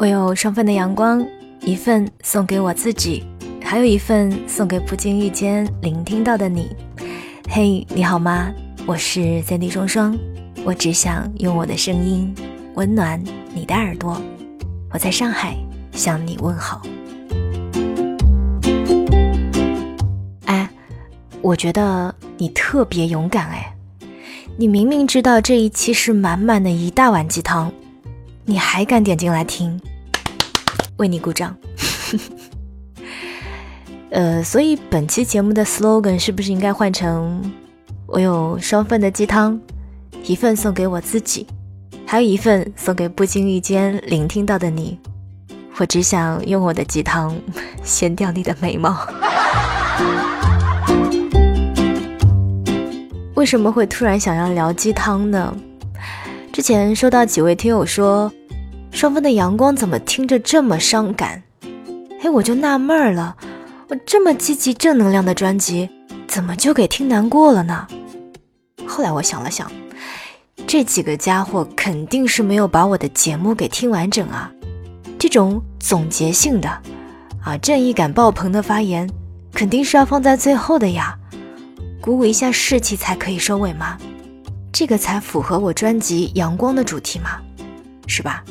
我有双份的阳光，一份送给我自己，还有一份送给不经意间聆听到的你。嘿，你好吗？我是三 D 双双，我只想用我的声音温暖你的耳朵。我在上海向你问好。哎，我觉得你特别勇敢哎，你明明知道这一期是满满的一大碗鸡汤，你还敢点进来听。为你鼓掌。呃，所以本期节目的 slogan 是不是应该换成：我有双份的鸡汤，一份送给我自己，还有一份送给不经意间聆听到的你。我只想用我的鸡汤 掀掉你的眉毛。为什么会突然想要聊鸡汤呢？之前收到几位听友说。双方的阳光怎么听着这么伤感？哎，我就纳闷儿了，我这么积极正能量的专辑，怎么就给听难过了呢？后来我想了想，这几个家伙肯定是没有把我的节目给听完整啊！这种总结性的、啊正义感爆棚的发言，肯定是要放在最后的呀，鼓舞一下士气才可以收尾嘛，这个才符合我专辑《阳光》的主题嘛，是吧？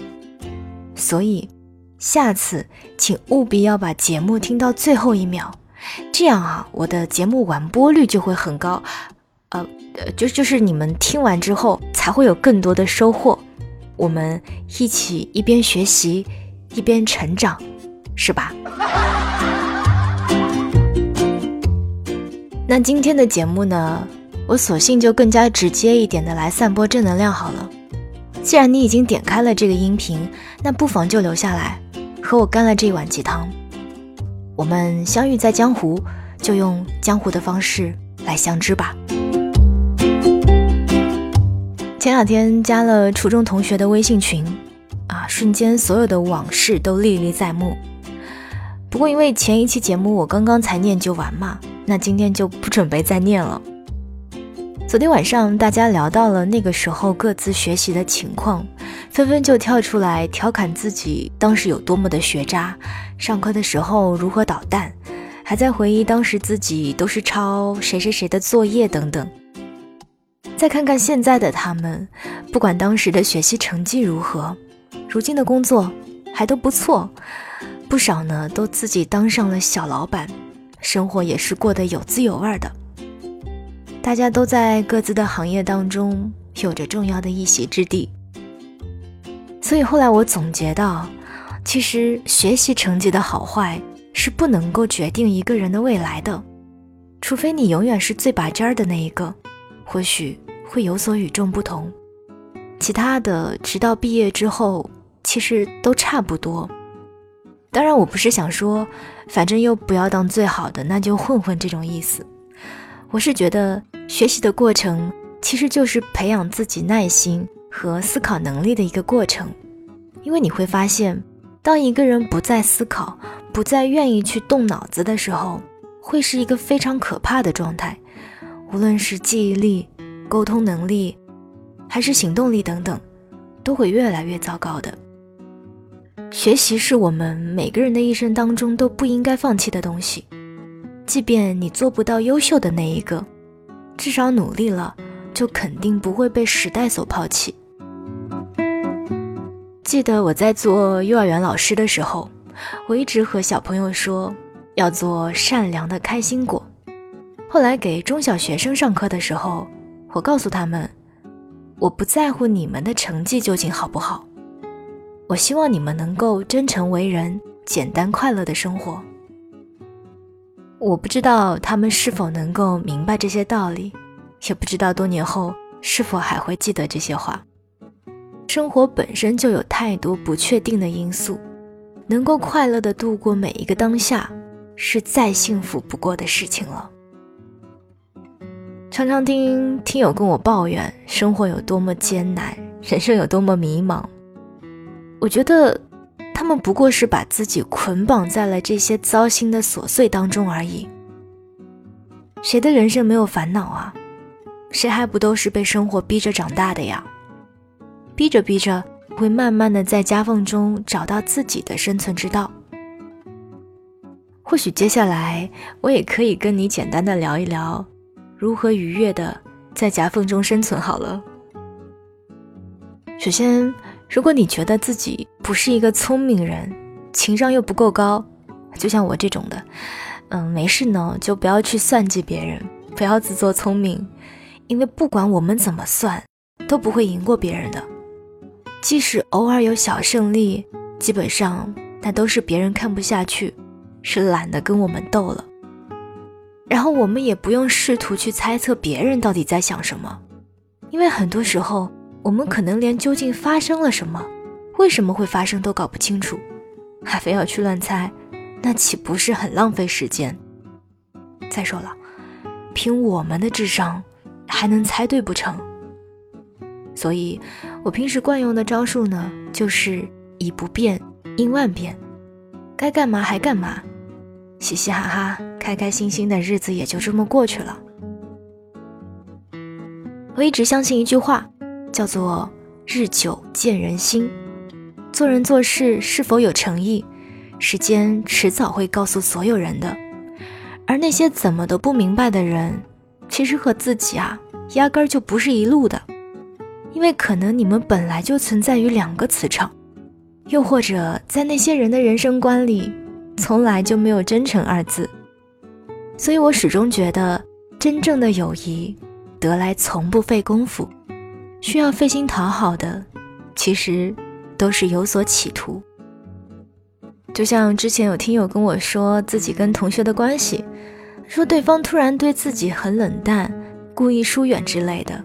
所以，下次请务必要把节目听到最后一秒，这样啊，我的节目完播率就会很高，呃，就就是你们听完之后才会有更多的收获，我们一起一边学习一边成长，是吧？那今天的节目呢，我索性就更加直接一点的来散播正能量好了。既然你已经点开了这个音频，那不妨就留下来，和我干了这一碗鸡汤。我们相遇在江湖，就用江湖的方式来相知吧。前两天加了初中同学的微信群，啊，瞬间所有的往事都历历在目。不过因为前一期节目我刚刚才念就完嘛，那今天就不准备再念了。昨天晚上，大家聊到了那个时候各自学习的情况，纷纷就跳出来调侃自己当时有多么的学渣，上课的时候如何捣蛋，还在回忆当时自己都是抄谁谁谁的作业等等。再看看现在的他们，不管当时的学习成绩如何，如今的工作还都不错，不少呢都自己当上了小老板，生活也是过得有滋有味的。大家都在各自的行业当中有着重要的一席之地，所以后来我总结到，其实学习成绩的好坏是不能够决定一个人的未来的，除非你永远是最拔尖儿的那一个，或许会有所与众不同。其他的，直到毕业之后，其实都差不多。当然，我不是想说，反正又不要当最好的，那就混混这种意思。我是觉得学习的过程其实就是培养自己耐心和思考能力的一个过程，因为你会发现，当一个人不再思考、不再愿意去动脑子的时候，会是一个非常可怕的状态。无论是记忆力、沟通能力，还是行动力等等，都会越来越糟糕的。学习是我们每个人的一生当中都不应该放弃的东西。即便你做不到优秀的那一个，至少努力了，就肯定不会被时代所抛弃。记得我在做幼儿园老师的时候，我一直和小朋友说要做善良的开心果。后来给中小学生上课的时候，我告诉他们，我不在乎你们的成绩究竟好不好，我希望你们能够真诚为人，简单快乐的生活。我不知道他们是否能够明白这些道理，也不知道多年后是否还会记得这些话。生活本身就有太多不确定的因素，能够快乐的度过每一个当下，是再幸福不过的事情了。常常听听友跟我抱怨生活有多么艰难，人生有多么迷茫，我觉得。他们不过是把自己捆绑在了这些糟心的琐碎当中而已。谁的人生没有烦恼啊？谁还不都是被生活逼着长大的呀？逼着逼着，会慢慢的在夹缝中找到自己的生存之道。或许接下来我也可以跟你简单的聊一聊，如何愉悦的在夹缝中生存。好了，首先，如果你觉得自己不是一个聪明人，情商又不够高，就像我这种的，嗯，没事呢，就不要去算计别人，不要自作聪明，因为不管我们怎么算，都不会赢过别人的。即使偶尔有小胜利，基本上那都是别人看不下去，是懒得跟我们斗了。然后我们也不用试图去猜测别人到底在想什么，因为很多时候我们可能连究竟发生了什么，为什么会发生都搞不清楚。还非要去乱猜，那岂不是很浪费时间？再说了，凭我们的智商，还能猜对不成？所以，我平时惯用的招数呢，就是以不变应万变，该干嘛还干嘛，嘻嘻哈哈、开开心心的日子也就这么过去了。我一直相信一句话，叫做“日久见人心”。做人做事是否有诚意，时间迟早会告诉所有人的。而那些怎么都不明白的人，其实和自己啊，压根儿就不是一路的。因为可能你们本来就存在于两个磁场，又或者在那些人的人生观里，从来就没有真诚二字。所以我始终觉得，真正的友谊，得来从不费功夫，需要费心讨好的，其实。都是有所企图，就像之前有听友跟我说自己跟同学的关系，说对方突然对自己很冷淡，故意疏远之类的。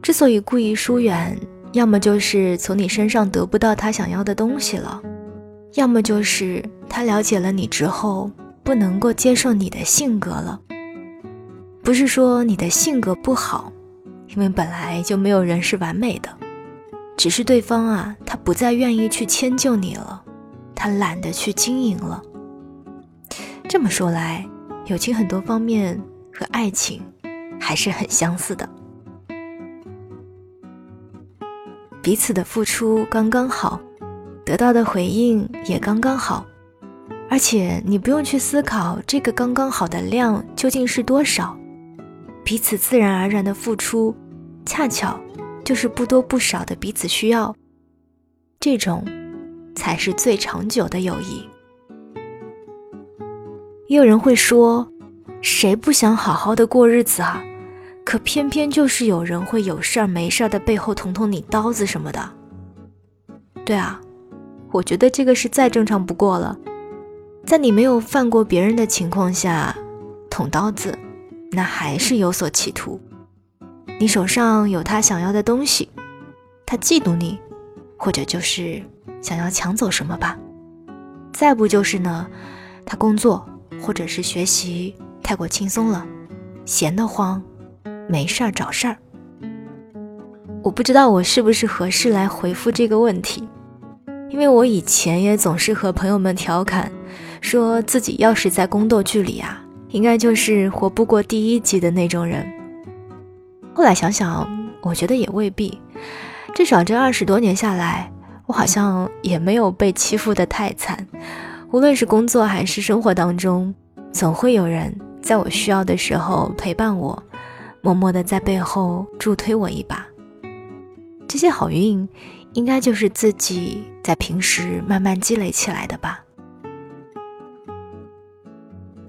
之所以故意疏远，要么就是从你身上得不到他想要的东西了，要么就是他了解了你之后不能够接受你的性格了。不是说你的性格不好，因为本来就没有人是完美的。只是对方啊，他不再愿意去迁就你了，他懒得去经营了。这么说来，友情很多方面和爱情还是很相似的，彼此的付出刚刚好，得到的回应也刚刚好，而且你不用去思考这个刚刚好的量究竟是多少，彼此自然而然的付出，恰巧。就是不多不少的彼此需要，这种才是最长久的友谊。也有人会说，谁不想好好的过日子啊？可偏偏就是有人会有事儿没事儿的背后捅捅你刀子什么的。对啊，我觉得这个是再正常不过了。在你没有犯过别人的情况下捅刀子，那还是有所企图。你手上有他想要的东西，他嫉妒你，或者就是想要抢走什么吧。再不就是呢，他工作或者是学习太过轻松了，闲得慌，没事儿找事儿。我不知道我是不是合适来回复这个问题，因为我以前也总是和朋友们调侃，说自己要是在宫斗剧里啊，应该就是活不过第一集的那种人。后来想想，我觉得也未必。至少这二十多年下来，我好像也没有被欺负的太惨。无论是工作还是生活当中，总会有人在我需要的时候陪伴我，默默的在背后助推我一把。这些好运，应该就是自己在平时慢慢积累起来的吧。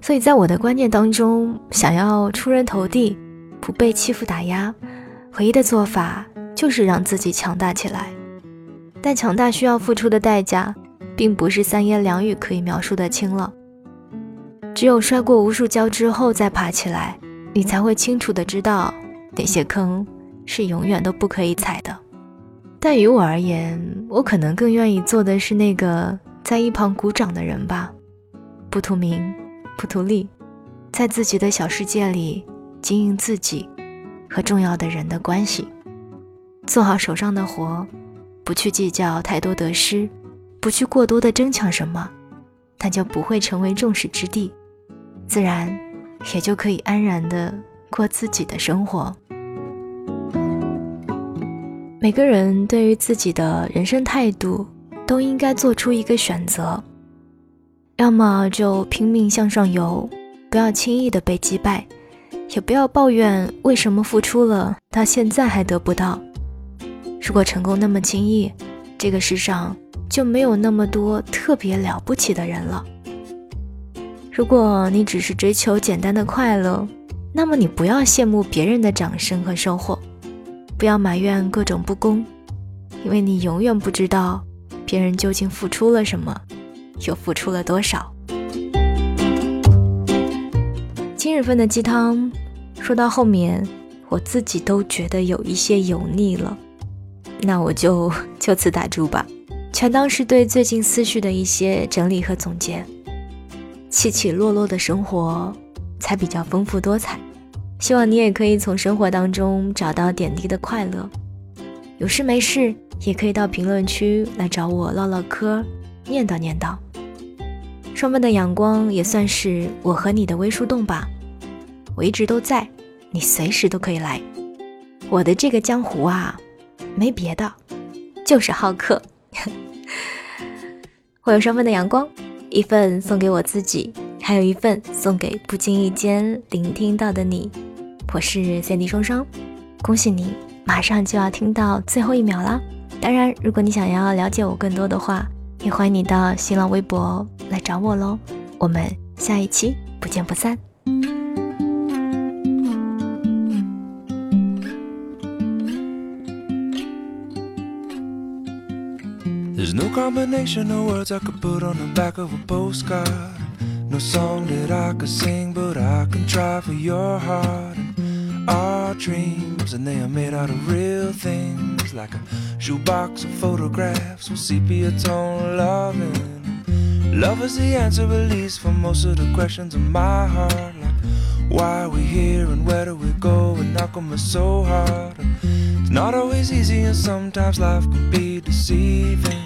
所以在我的观念当中，想要出人头地。不被欺负打压，唯一的做法就是让自己强大起来。但强大需要付出的代价，并不是三言两语可以描述的清了。只有摔过无数跤之后再爬起来，你才会清楚的知道哪些坑是永远都不可以踩的。但于我而言，我可能更愿意做的是那个在一旁鼓掌的人吧，不图名，不图利，在自己的小世界里。经营自己和重要的人的关系，做好手上的活，不去计较太多得失，不去过多的争抢什么，那就不会成为众矢之的，自然也就可以安然的过自己的生活。每个人对于自己的人生态度，都应该做出一个选择：要么就拼命向上游，不要轻易的被击败，也不要抱怨为什么付出了到现在还得不到。如果成功那么轻易，这个世上就没有那么多特别了不起的人了。如果你只是追求简单的快乐，那么你不要羡慕别人的掌声和收获。不要埋怨各种不公，因为你永远不知道别人究竟付出了什么，又付出了多少。日份的鸡汤说到后面，我自己都觉得有一些油腻了，那我就 就此打住吧，全当是对最近思绪的一些整理和总结。起起落落的生活才比较丰富多彩。希望你也可以从生活当中找到点滴的快乐。有事没事也可以到评论区来找我唠唠嗑，念叨念叨。双份的阳光也算是我和你的微树洞吧。我一直都在，你随时都可以来。我的这个江湖啊，没别的，就是好客。我有双份的阳光，一份送给我自己，还有一份送给不经意间聆听到的你。我是三 D 双双，恭喜你，马上就要听到最后一秒啦！当然，如果你想要了解我更多的话，也欢迎你到新浪微博来找我喽。我们下一期不见不散。Our dreams, and they are made out of real things, like a shoebox of photographs with sepia tone loving. Love is the answer, at least, for most of the questions in my heart, like why are we here and where do we go, and how come it's so hard? It's not always easy, and sometimes life can be deceiving.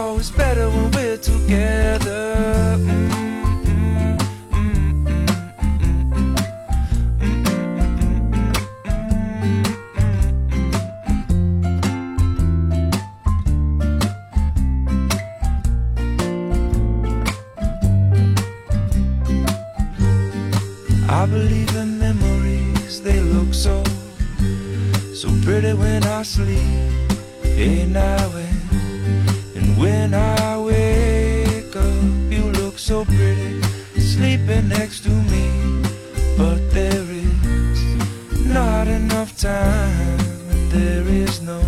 pretty when I sleep. Hey now and, and when I wake up, you look so pretty, sleeping next to me. But there is not enough time, and there is no,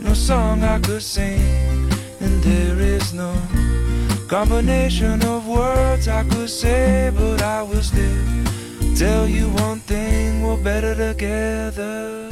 no song I could sing, and there is no combination of words I could say, but I will still Tell you one thing, we're better together.